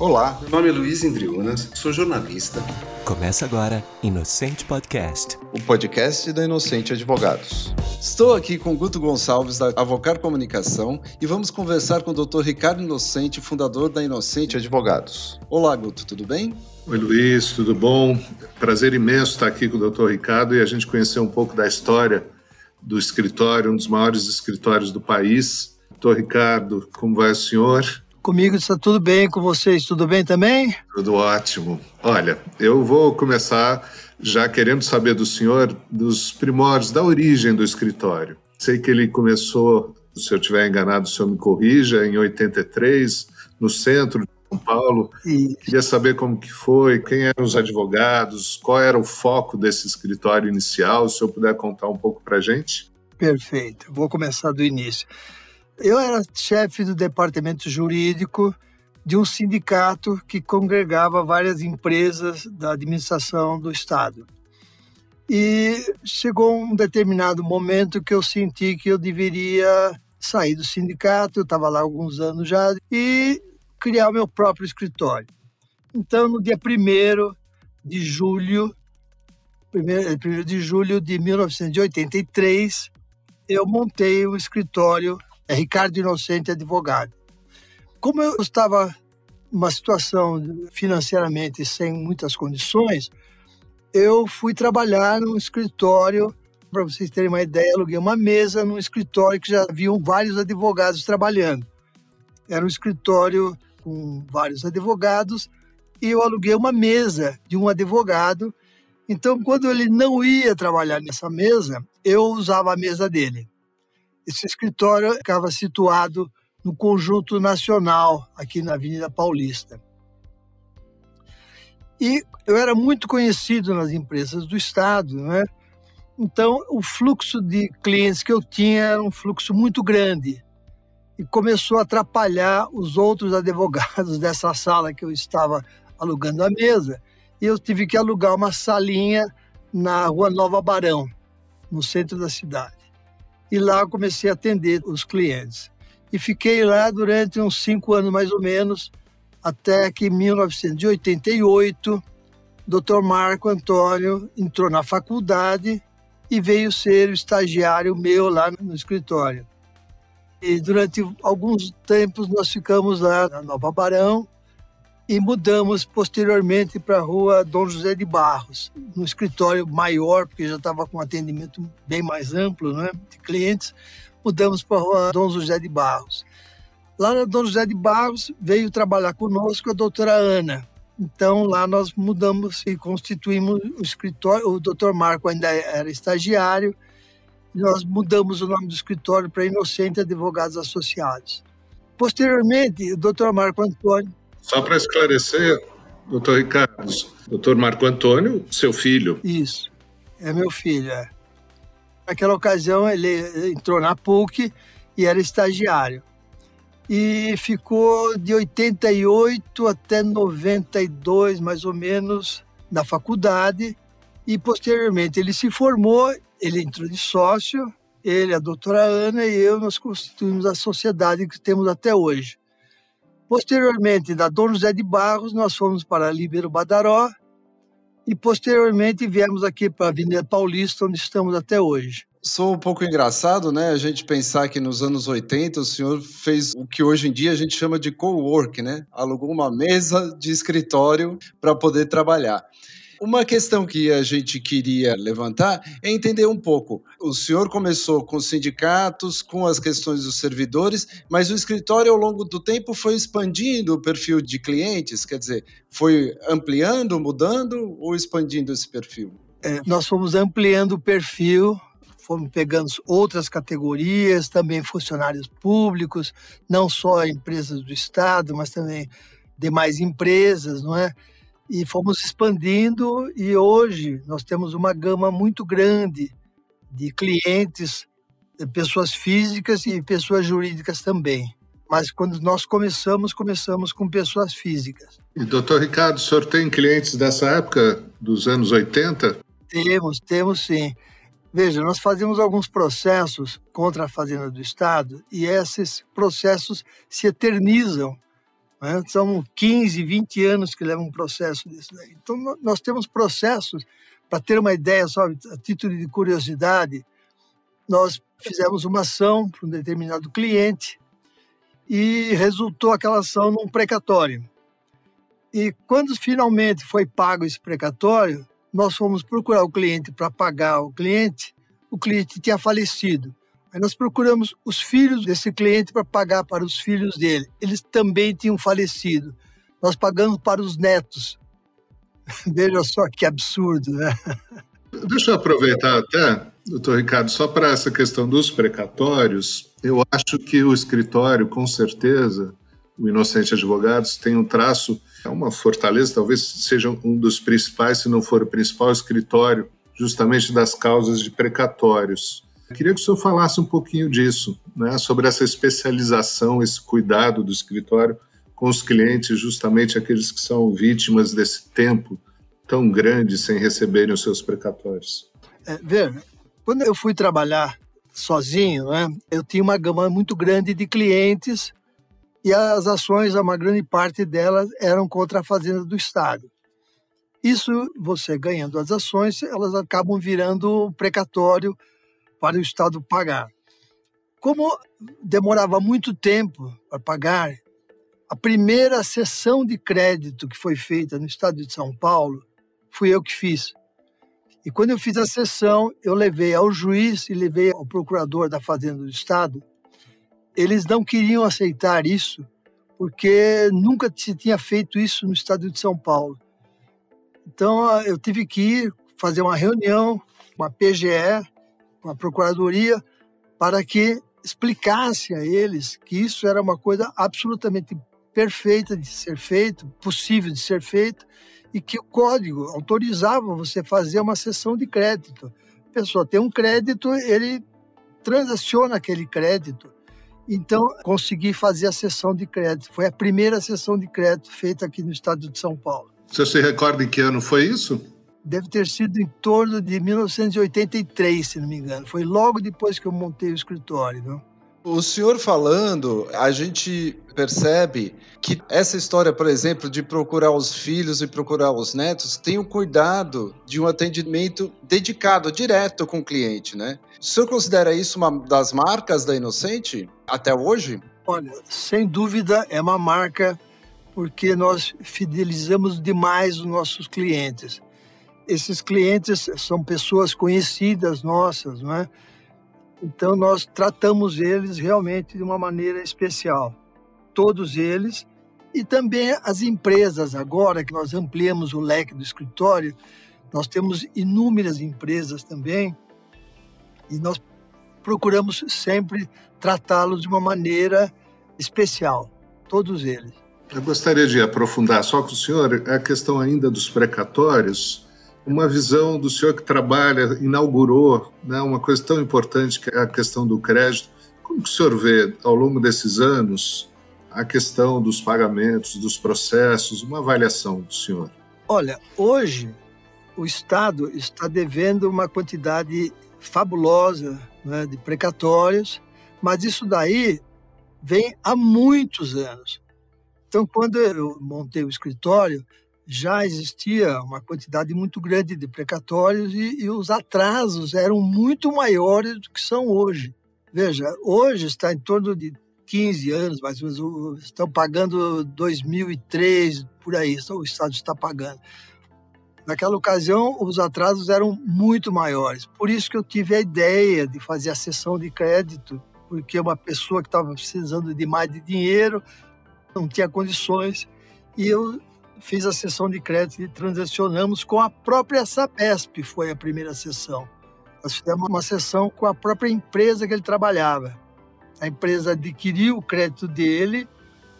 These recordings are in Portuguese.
Olá, meu nome é Luiz Indriunas, sou jornalista. Começa agora Inocente Podcast. O podcast da Inocente Advogados. Estou aqui com Guto Gonçalves da Avocar Comunicação e vamos conversar com o Dr. Ricardo Inocente, fundador da Inocente Advogados. Olá, Guto, tudo bem? Oi, Luiz, tudo bom? Prazer imenso estar aqui com o Dr. Ricardo e a gente conhecer um pouco da história do escritório, um dos maiores escritórios do país. Doutor Ricardo, como vai o senhor? Comigo está tudo bem, com vocês tudo bem também? Tudo ótimo. Olha, eu vou começar já querendo saber do senhor dos primórdios, da origem do escritório. Sei que ele começou, se eu estiver enganado, o senhor me corrija, em 83, no centro de São Paulo. E... Queria saber como que foi, quem eram os advogados, qual era o foco desse escritório inicial, se eu puder contar um pouco para a gente. Perfeito, vou começar do início. Eu era chefe do departamento jurídico de um sindicato que congregava várias empresas da administração do Estado. E chegou um determinado momento que eu senti que eu deveria sair do sindicato, eu estava lá alguns anos já, e criar o meu próprio escritório. Então, no dia 1 de julho, 1 de julho de 1983, eu montei um escritório é Ricardo Inocente Advogado. Como eu estava numa situação financeiramente sem muitas condições, eu fui trabalhar num escritório, para vocês terem uma ideia, aluguei uma mesa num escritório que já haviam vários advogados trabalhando. Era um escritório com vários advogados e eu aluguei uma mesa de um advogado. Então, quando ele não ia trabalhar nessa mesa, eu usava a mesa dele. Esse escritório ficava situado no Conjunto Nacional, aqui na Avenida Paulista. E eu era muito conhecido nas empresas do Estado, né? Então, o fluxo de clientes que eu tinha era um fluxo muito grande e começou a atrapalhar os outros advogados dessa sala que eu estava alugando a mesa. E eu tive que alugar uma salinha na Rua Nova Barão, no centro da cidade e lá comecei a atender os clientes. E fiquei lá durante uns cinco anos mais ou menos, até que em 1988, Dr. Marco Antônio entrou na faculdade e veio ser o estagiário meu lá no escritório. E durante alguns tempos nós ficamos lá na Nova Barão, e mudamos posteriormente para a rua Dom José de Barros, no escritório maior, porque já estava com um atendimento bem mais amplo né, de clientes, mudamos para a rua Dom José de Barros. Lá na Dom José de Barros veio trabalhar conosco a doutora Ana. Então lá nós mudamos e constituímos o escritório, o doutor Marco ainda era estagiário, nós mudamos o nome do escritório para Inocente Advogados Associados. Posteriormente, o doutor Marco Antônio só para esclarecer, doutor Ricardo, doutor Marco Antônio, seu filho. Isso, é meu filho. É. Naquela ocasião, ele entrou na PUC e era estagiário. E ficou de 88 até 92, mais ou menos, na faculdade. E posteriormente ele se formou, ele entrou de sócio, ele, a doutora Ana e eu, nós constituímos a sociedade que temos até hoje. Posteriormente, da Dom José de Barros, nós fomos para Libero Badaró e posteriormente viemos aqui para a Avenida Paulista, onde estamos até hoje. Sou um pouco engraçado, né? A gente pensar que nos anos 80 o senhor fez o que hoje em dia a gente chama de co-work, né? Alugou uma mesa de escritório para poder trabalhar. Uma questão que a gente queria levantar é entender um pouco. O senhor começou com sindicatos, com as questões dos servidores, mas o escritório, ao longo do tempo, foi expandindo o perfil de clientes? Quer dizer, foi ampliando, mudando ou expandindo esse perfil? É, nós fomos ampliando o perfil, fomos pegando outras categorias, também funcionários públicos, não só empresas do Estado, mas também demais empresas, não é? E fomos expandindo e hoje nós temos uma gama muito grande de clientes, pessoas físicas e pessoas jurídicas também. Mas quando nós começamos, começamos com pessoas físicas. E doutor Ricardo, o senhor tem clientes dessa época, dos anos 80? Temos, temos sim. Veja, nós fazemos alguns processos contra a Fazenda do Estado e esses processos se eternizam Né? São 15, 20 anos que leva um processo desse daí. Então, nós temos processos, para ter uma ideia, só a título de curiosidade, nós fizemos uma ação para um determinado cliente e resultou aquela ação num precatório. E quando finalmente foi pago esse precatório, nós fomos procurar o cliente para pagar o cliente, o cliente tinha falecido. Aí nós procuramos os filhos desse cliente para pagar para os filhos dele. Eles também tinham falecido. Nós pagamos para os netos. Veja só que absurdo, né? Deixa eu aproveitar até, doutor Ricardo, só para essa questão dos precatórios. Eu acho que o escritório, com certeza, o Inocente Advogados, tem um traço é uma fortaleza, talvez seja um dos principais, se não for o principal escritório, justamente das causas de precatórios. Queria que o senhor falasse um pouquinho disso, né, sobre essa especialização, esse cuidado do escritório com os clientes, justamente aqueles que são vítimas desse tempo tão grande sem receberem os seus precatórios. É, quando eu fui trabalhar sozinho, né, eu tinha uma gama muito grande de clientes e as ações, uma grande parte delas eram contra a fazenda do Estado. Isso, você ganhando as ações, elas acabam virando precatório para o Estado pagar. Como demorava muito tempo para pagar, a primeira sessão de crédito que foi feita no Estado de São Paulo fui eu que fiz. E quando eu fiz a sessão, eu levei ao juiz e levei ao procurador da Fazenda do Estado eles não queriam aceitar isso, porque nunca se tinha feito isso no estado de São Paulo. Então, eu tive que ir fazer uma reunião com a PGE, com a Procuradoria, para que explicasse a eles que isso era uma coisa absolutamente perfeita de ser feito, possível de ser feito, e que o código autorizava você fazer uma sessão de crédito. A pessoa tem um crédito, ele transaciona aquele crédito então, consegui fazer a sessão de crédito. Foi a primeira sessão de crédito feita aqui no estado de São Paulo. Você se recorda em que ano foi isso? Deve ter sido em torno de 1983, se não me engano. Foi logo depois que eu montei o escritório. Viu? O senhor falando, a gente percebe que essa história, por exemplo, de procurar os filhos e procurar os netos, tem o cuidado de um atendimento dedicado, direto com o cliente, né? O senhor considera isso uma das marcas da Inocente até hoje? Olha, sem dúvida é uma marca porque nós fidelizamos demais os nossos clientes. Esses clientes são pessoas conhecidas nossas, não é? Então, nós tratamos eles realmente de uma maneira especial. Todos eles. E também as empresas, agora que nós ampliamos o leque do escritório, nós temos inúmeras empresas também. E nós procuramos sempre tratá-los de uma maneira especial, todos eles. Eu gostaria de aprofundar só com o senhor a questão ainda dos precatórios uma visão do senhor que trabalha, inaugurou né, uma coisa tão importante que é a questão do crédito. Como que o senhor vê, ao longo desses anos, a questão dos pagamentos, dos processos, uma avaliação do senhor? Olha, hoje o Estado está devendo uma quantidade fabulosa né, de precatórios, mas isso daí vem há muitos anos. Então, quando eu montei o escritório, já existia uma quantidade muito grande de precatórios e, e, os atrasos eram muito maiores do que são hoje. Veja, hoje está em torno de 15 anos, mais ou menos, estão pagando 2003, por aí, o Estado está pagando. Naquela ocasião, os atrasos eram muito maiores. Por isso que eu tive a ideia de fazer a sessão de crédito, porque uma pessoa que estava precisando de mais de dinheiro não tinha condições, e eu fiz a sessão de crédito e transacionamos com a própria Sabesp, foi a primeira sessão. Nós fizemos uma sessão com a própria empresa que ele trabalhava. A empresa adquiriu o crédito dele,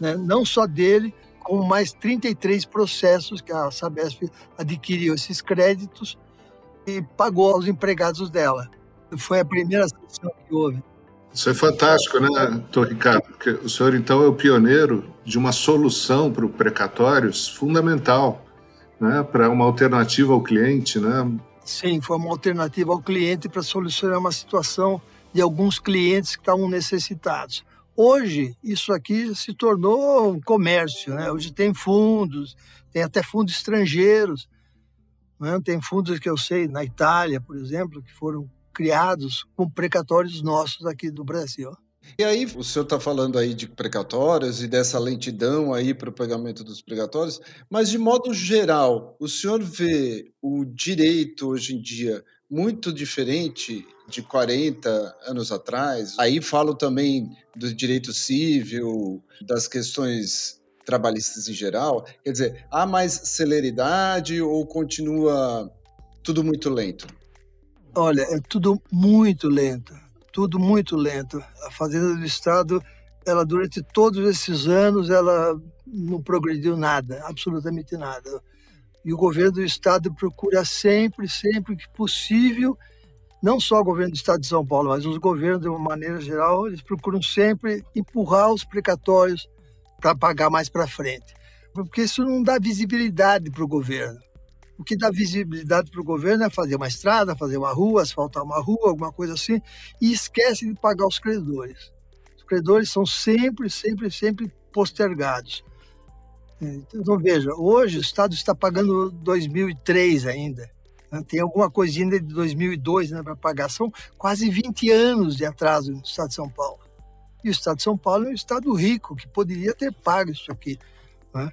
né, não só dele, como mais 33 processos que a Sabesp adquiriu esses créditos e pagou aos empregados dela. Foi a primeira sessão que houve. Isso é fantástico, né, doutor Ricardo? Porque o senhor, então, é o pioneiro de uma solução para o precatórios fundamental, né, para uma alternativa ao cliente, né? Sim, foi uma alternativa ao cliente para solucionar uma situação de alguns clientes que estavam necessitados. Hoje, isso aqui se tornou um comércio. Né? Hoje tem fundos, tem até fundos estrangeiros. Né? Tem fundos que eu sei, na Itália, por exemplo, que foram criados com precatórios nossos aqui do Brasil. E aí, o senhor está falando aí de precatórios e dessa lentidão aí para o pagamento dos precatórios, mas de modo geral, o senhor vê o direito hoje em dia muito diferente de 40 anos atrás? Aí falo também do direito civil, das questões trabalhistas em geral. Quer dizer, há mais celeridade ou continua tudo muito lento? Olha, é tudo muito lento, tudo muito lento. A Fazenda do Estado, ela durante todos esses anos, ela não progrediu nada, absolutamente nada. E o governo do Estado procura sempre, sempre que possível, não só o governo do Estado de São Paulo, mas os governos de uma maneira geral, eles procuram sempre empurrar os precatórios para pagar mais para frente. Porque isso não dá visibilidade para o governo. O que dá visibilidade para o governo é fazer uma estrada, fazer uma rua, asfaltar uma rua, alguma coisa assim, e esquece de pagar os credores. Os credores são sempre, sempre, sempre postergados. Então, veja, hoje o Estado está pagando 2003 ainda. Né? Tem alguma coisinha de 2002 né, para pagar. São quase 20 anos de atraso no Estado de São Paulo. E o Estado de São Paulo é um Estado rico, que poderia ter pago isso aqui. Né?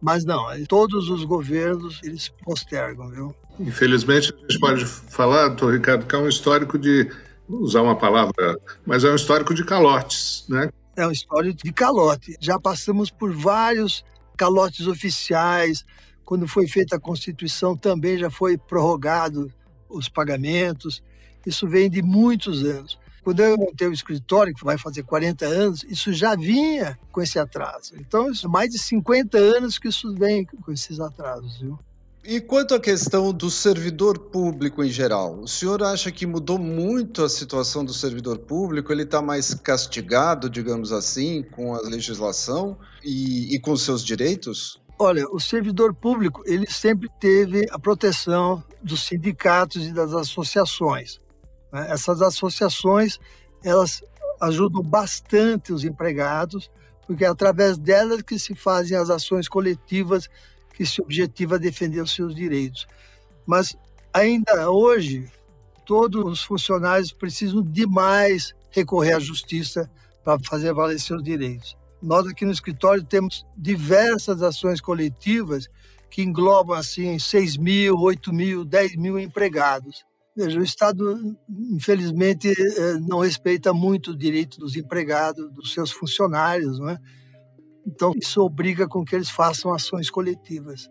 Mas não, todos os governos, eles postergam, viu? Infelizmente, a gente pode falar, doutor Ricardo, que é um histórico de, vou usar uma palavra, mas é um histórico de calotes, né? É um histórico de calote. Já passamos por vários calotes oficiais. Quando foi feita a Constituição, também já foi prorrogado os pagamentos. Isso vem de muitos anos. Quando eu montei o escritório, que vai fazer 40 anos, isso já vinha com esse atraso. Então, isso, mais de 50 anos que isso vem com esses atrasos, viu? E quanto à questão do servidor público em geral, o senhor acha que mudou muito a situação do servidor público? Ele está mais castigado, digamos assim, com a legislação e, e com seus direitos? Olha, o servidor público ele sempre teve a proteção dos sindicatos e das associações. Né? Essas associações, elas ajudam bastante os empregados, porque é através delas que se fazem as ações coletivas que se objetiva defender os seus direitos. Mas ainda hoje, todos os funcionários precisam demais recorrer à justiça para fazer valer seus direitos. Nós aqui no escritório temos diversas ações coletivas que englobam assim 6 mil, 8 mil, 10 mil empregados. Veja, o Estado, infelizmente, eh, não respeita muito o direito dos empregados, dos seus funcionários, não é? Então, isso obriga com que eles façam ações coletivas.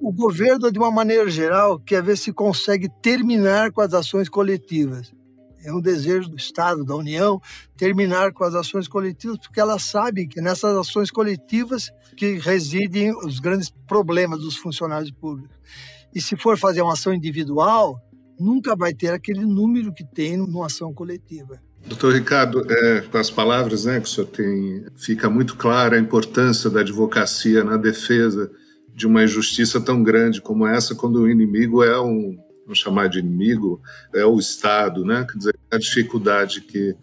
O governo, de uma maneira geral, quer ver se consegue terminar com as ações coletivas. É um desejo do Estado, da União, terminar com as ações coletivas, porque elas sabem que nessas ações coletivas que residem os grandes problemas dos funcionários públicos. E se for fazer uma ação individual, nunca vai ter aquele número que tem numa ação coletiva. Doutor Ricardo, é, com as palavras né, que o senhor tem, fica muito clara a importância da advocacia na defesa de uma injustiça tão grande como essa, quando o inimigo é um, vamos chamar de inimigo, é o Estado, né? Quer dizer, a dificuldade que.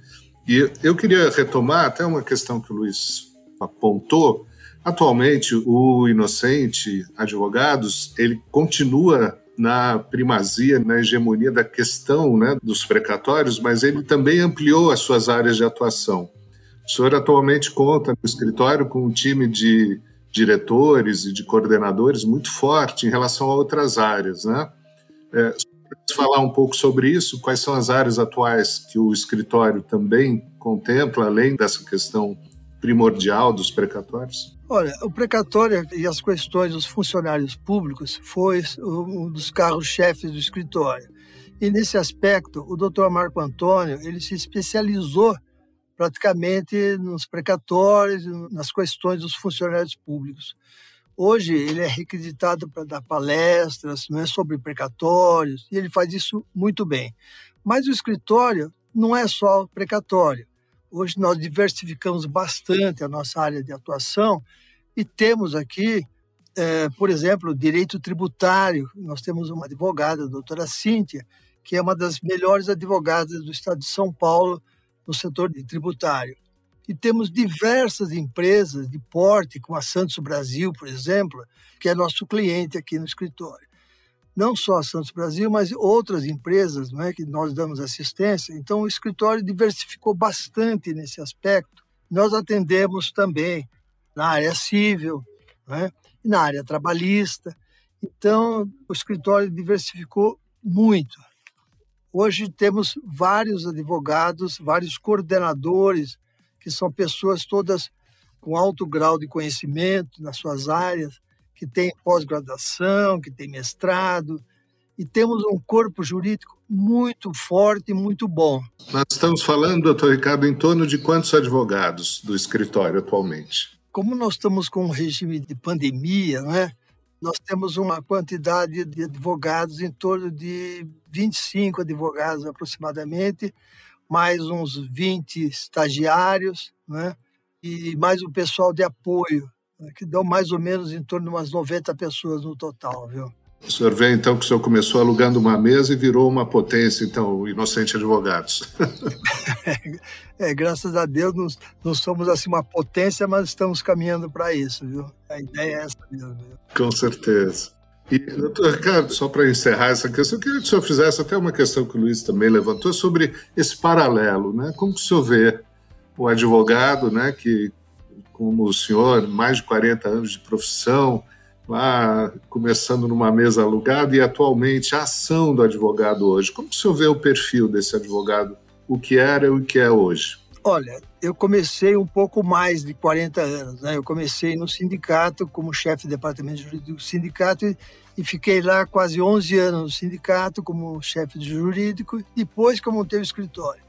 E eu queria retomar até uma questão que o Luiz apontou. Atualmente, o inocente advogados ele continua na primazia, na hegemonia da questão né, dos precatórios, mas ele também ampliou as suas áreas de atuação. O senhor atualmente conta no escritório com um time de diretores e de coordenadores muito forte em relação a outras áreas, né? É, falar um pouco sobre isso, quais são as áreas atuais que o escritório também contempla, além dessa questão primordial dos precatórios? Olha, o precatório e as questões dos funcionários públicos foi um dos carros-chefes do escritório. E nesse aspecto, o doutor Marco Antônio ele se especializou praticamente nos precatórios, nas questões dos funcionários públicos. Hoje ele é requisitado para dar palestras, não é sobre precatórios, e ele faz isso muito bem. Mas o escritório não é só precatório. Hoje nós diversificamos bastante a nossa área de atuação e temos aqui, é, por exemplo, direito tributário. Nós temos uma advogada, a doutora Cíntia, que é uma das melhores advogadas do estado de São Paulo no setor de tributário. E temos diversas empresas de porte, como a Santos Brasil, por exemplo, que é nosso cliente aqui no escritório. Não só a Santos Brasil, mas outras empresas não é, que nós damos assistência. Então, o escritório diversificou bastante nesse aspecto. Nós atendemos também na área civil, né, e na área trabalhista. Então, o escritório diversificou muito. Hoje temos vários advogados, vários coordenadores, que são pessoas todas com alto grau de conhecimento nas suas áreas, que têm pós-graduação, que têm mestrado, e temos um corpo jurídico muito forte e muito bom. Nós estamos falando, doutor Ricardo, em torno de quantos advogados do escritório atualmente? Como nós estamos com um regime de pandemia, não é? nós temos uma quantidade de advogados em torno de 25 advogados aproximadamente, mais uns 20 estagiários, né? e mais o pessoal de apoio? Que dão mais ou menos em torno de umas 90 pessoas no total, viu? O senhor vê então que o senhor começou alugando uma mesa e virou uma potência, então, o Inocente Advogados. é, graças a Deus não, não somos assim uma potência, mas estamos caminhando para isso, viu? A ideia é essa mesmo. Viu? Com certeza. E, doutor Ricardo, só para encerrar essa questão, eu queria que o senhor fizesse até uma questão que o Luiz também levantou sobre esse paralelo, né? Como que o senhor vê o advogado, né, que, como o senhor, mais de 40 anos de profissão, lá começando numa mesa alugada e atualmente a ação do advogado hoje. Como o senhor vê o perfil desse advogado, o que era e o que é hoje? Olha, eu comecei um pouco mais de 40 anos. Né? Eu comecei no sindicato como chefe de departamento jurídico do sindicato e, fiquei lá quase 11 anos no sindicato como chefe de jurídico, depois que eu montei o escritório.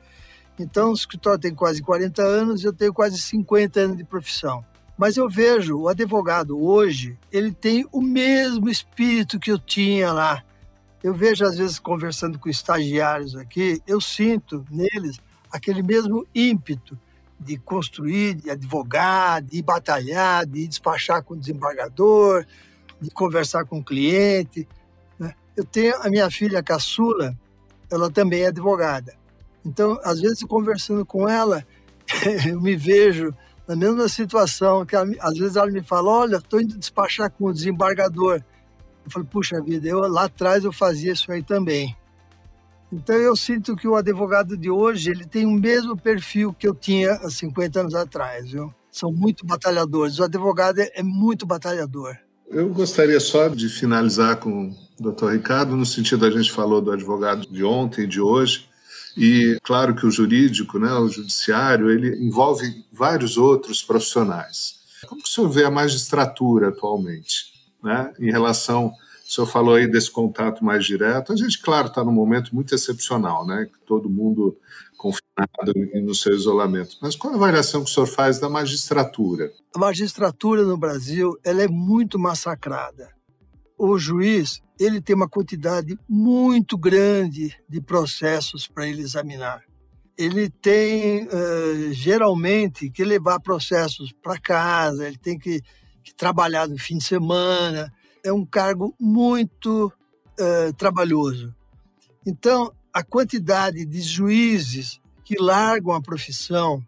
Então, o escritório tem quase 40 anos eu tenho quase 50 anos de profissão. Mas eu vejo o advogado hoje, ele tem o mesmo espírito que eu tinha lá. Eu vejo, às vezes, conversando com estagiários aqui, eu sinto neles aquele mesmo ímpeto de construir, de advogar, de batalhar, de despachar com o desembargador, de conversar com o cliente. Né? Eu tenho a minha filha caçula, ela também é advogada. Então, às vezes, conversando com ela, eu me vejo na mesma situação, que ela, às vezes ela me fala, olha, estou indo despachar com o desembargador. Eu falo, puxa vida, eu, lá atrás eu fazia isso aí também. Então eu sinto que o advogado de hoje, ele tem o mesmo perfil que eu tinha há 50 anos atrás, viu? São muito batalhadores. O advogado é, é muito batalhador. Eu gostaria só de finalizar com o doutor Ricardo, no sentido a gente falou do advogado de ontem e de hoje, e claro que o jurídico, né, o judiciário, ele envolve vários outros profissionais. Como que o senhor vê a magistratura atualmente, né, em relação o senhor falou aí desse contato mais direto. A gente, claro, está num momento muito excepcional, né? Todo mundo confinado no seu isolamento. Mas qual a avaliação que o senhor faz da magistratura? A magistratura no Brasil ela é muito massacrada. O juiz ele tem uma quantidade muito grande de processos para ele examinar. Ele tem, uh, geralmente, que levar processos para casa, ele tem que, que, trabalhar no fim de semana. É um cargo muito uh, trabalhoso. Então, a quantidade de juízes que largam a profissão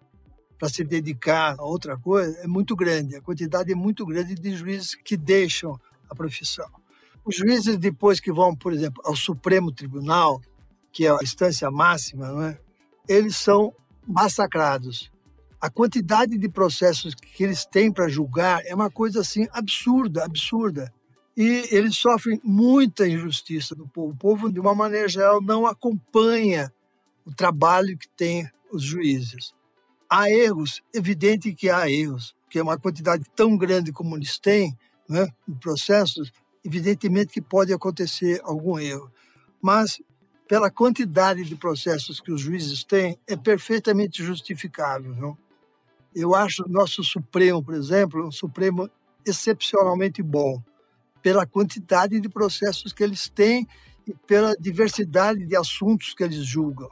para se dedicar a outra coisa é muito grande. A quantidade é muito grande de juízes que deixam a profissão. Os juízes, depois que vão, por exemplo, ao Supremo Tribunal, que é a instância máxima, não é? eles são massacrados. A quantidade de processos que eles têm para julgar é uma coisa assim absurda, absurda. E eles sofrem muita injustiça do povo. O povo, de uma maneira geral, não acompanha o trabalho que tem os juízes. Há erros, evidente que há erros, que é uma quantidade tão grande como eles têm, né, processos, evidentemente que pode acontecer algum erro, mas pela quantidade de processos que os juízes têm, é perfeitamente justificável. Eu acho o nosso Supremo, por exemplo, um Supremo excepcionalmente bom, pela quantidade de processos que eles têm e pela diversidade de assuntos que eles julgam.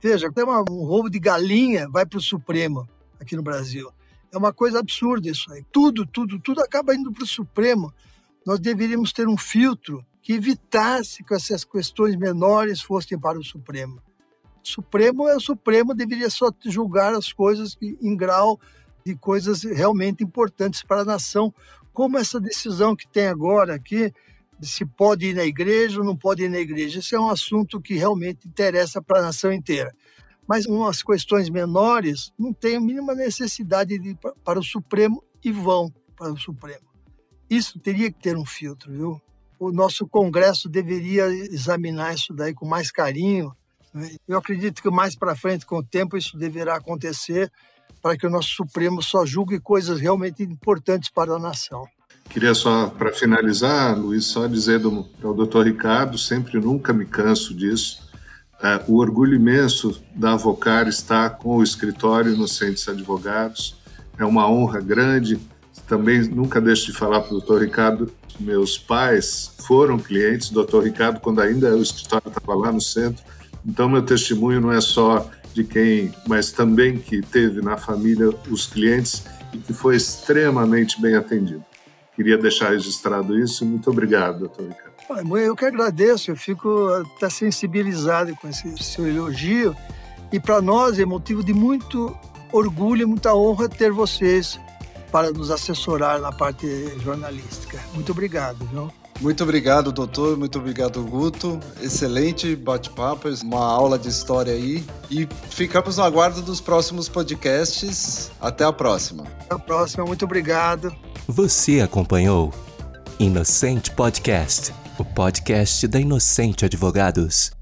Veja, até um roubo de galinha vai para o Supremo aqui no Brasil. É uma coisa absurda isso aí. Tudo, tudo, tudo acaba indo para o Supremo nós deveríamos ter um filtro que evitasse que essas questões menores fossem para o Supremo. O Supremo é o Supremo, deveria só julgar as coisas em grau de coisas realmente importantes para a nação, como essa decisão que tem agora aqui, se pode ir na igreja ou não pode ir na igreja. Esse é um assunto que realmente interessa para a nação inteira. Mas umas questões menores não tem a mínima necessidade de ir para o Supremo e vão para o Supremo. Isso teria que ter um filtro, viu? O nosso Congresso deveria examinar isso daí com mais carinho. Né? Eu acredito que mais para frente, com o tempo, isso deverá acontecer para que o nosso Supremo só julgue coisas realmente importantes para a nação. Queria só, para finalizar, Luiz, só dizer para o doutor Ricardo, sempre nunca me canso disso, é, o orgulho imenso da Avocar estar com o escritório Inocentes Advogados. É uma honra grande. Também nunca deixo de falar para o doutor Ricardo, meus pais foram clientes do doutor Ricardo quando ainda o escritório estava lá no centro. Então, meu testemunho não é só de quem, mas também que teve na família os clientes e que foi extremamente bem atendido. Queria deixar registrado isso. Muito obrigado, doutor Ricardo. Eu que agradeço, eu fico até sensibilizado com esse seu elogio. E para nós é motivo de muito orgulho e muita honra ter vocês para nos assessorar na parte jornalística. Muito obrigado. Viu? Muito obrigado, doutor. Muito obrigado, Guto. Excelente bate-papo, uma aula de história aí. E ficamos no aguardo dos próximos podcasts. Até a próxima. Até a próxima. Muito obrigado. Você acompanhou Inocente Podcast, o podcast da Inocente Advogados.